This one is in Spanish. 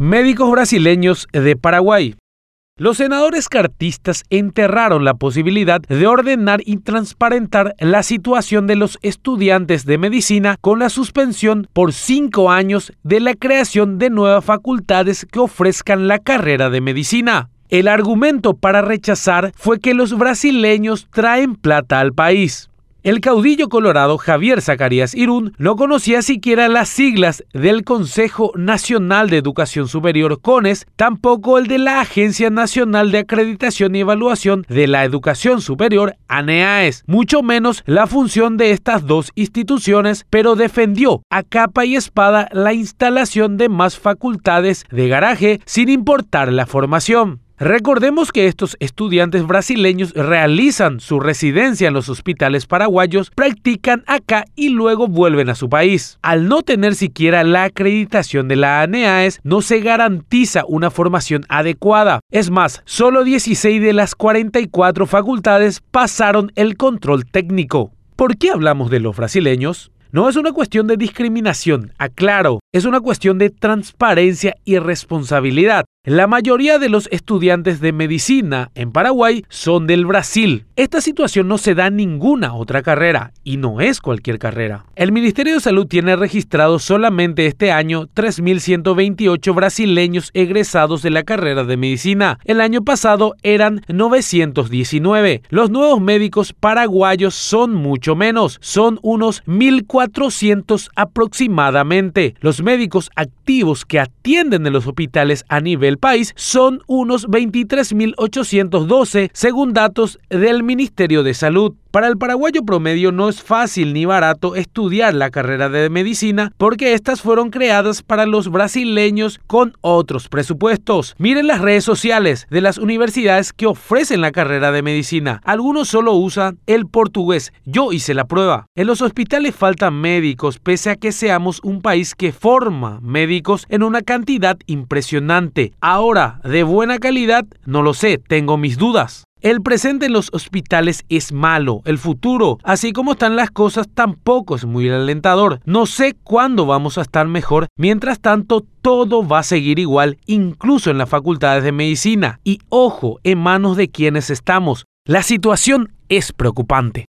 Médicos brasileños de Paraguay. Los senadores cartistas enterraron la posibilidad de ordenar y transparentar la situación de los estudiantes de medicina con la suspensión por cinco años de la creación de nuevas facultades que ofrezcan la carrera de medicina. El argumento para rechazar fue que los brasileños traen plata al país. El caudillo colorado Javier Zacarías Irún no conocía siquiera las siglas del Consejo Nacional de Educación Superior CONES, tampoco el de la Agencia Nacional de Acreditación y Evaluación de la Educación Superior, ANEAES, mucho menos la función de estas dos instituciones, pero defendió a capa y espada la instalación de más facultades de garaje sin importar la formación. Recordemos que estos estudiantes brasileños realizan su residencia en los hospitales paraguayos, practican acá y luego vuelven a su país. Al no tener siquiera la acreditación de la ANEAES, no se garantiza una formación adecuada. Es más, solo 16 de las 44 facultades pasaron el control técnico. ¿Por qué hablamos de los brasileños? No es una cuestión de discriminación, aclaro, es una cuestión de transparencia y responsabilidad. La mayoría de los estudiantes de medicina en Paraguay son del Brasil. Esta situación no se da en ninguna otra carrera y no es cualquier carrera. El Ministerio de Salud tiene registrado solamente este año 3.128 brasileños egresados de la carrera de medicina. El año pasado eran 919. Los nuevos médicos paraguayos son mucho menos, son unos 1.400 aproximadamente. Los médicos activos que atienden en los hospitales a nivel el país son unos 23.812 según datos del Ministerio de Salud. Para el paraguayo promedio no es fácil ni barato estudiar la carrera de medicina porque estas fueron creadas para los brasileños con otros presupuestos. Miren las redes sociales de las universidades que ofrecen la carrera de medicina. Algunos solo usan el portugués. Yo hice la prueba. En los hospitales faltan médicos pese a que seamos un país que forma médicos en una cantidad impresionante. Ahora, de buena calidad, no lo sé, tengo mis dudas. El presente en los hospitales es malo, el futuro, así como están las cosas, tampoco es muy alentador. No sé cuándo vamos a estar mejor, mientras tanto todo va a seguir igual, incluso en las facultades de medicina. Y ojo, en manos de quienes estamos. La situación es preocupante.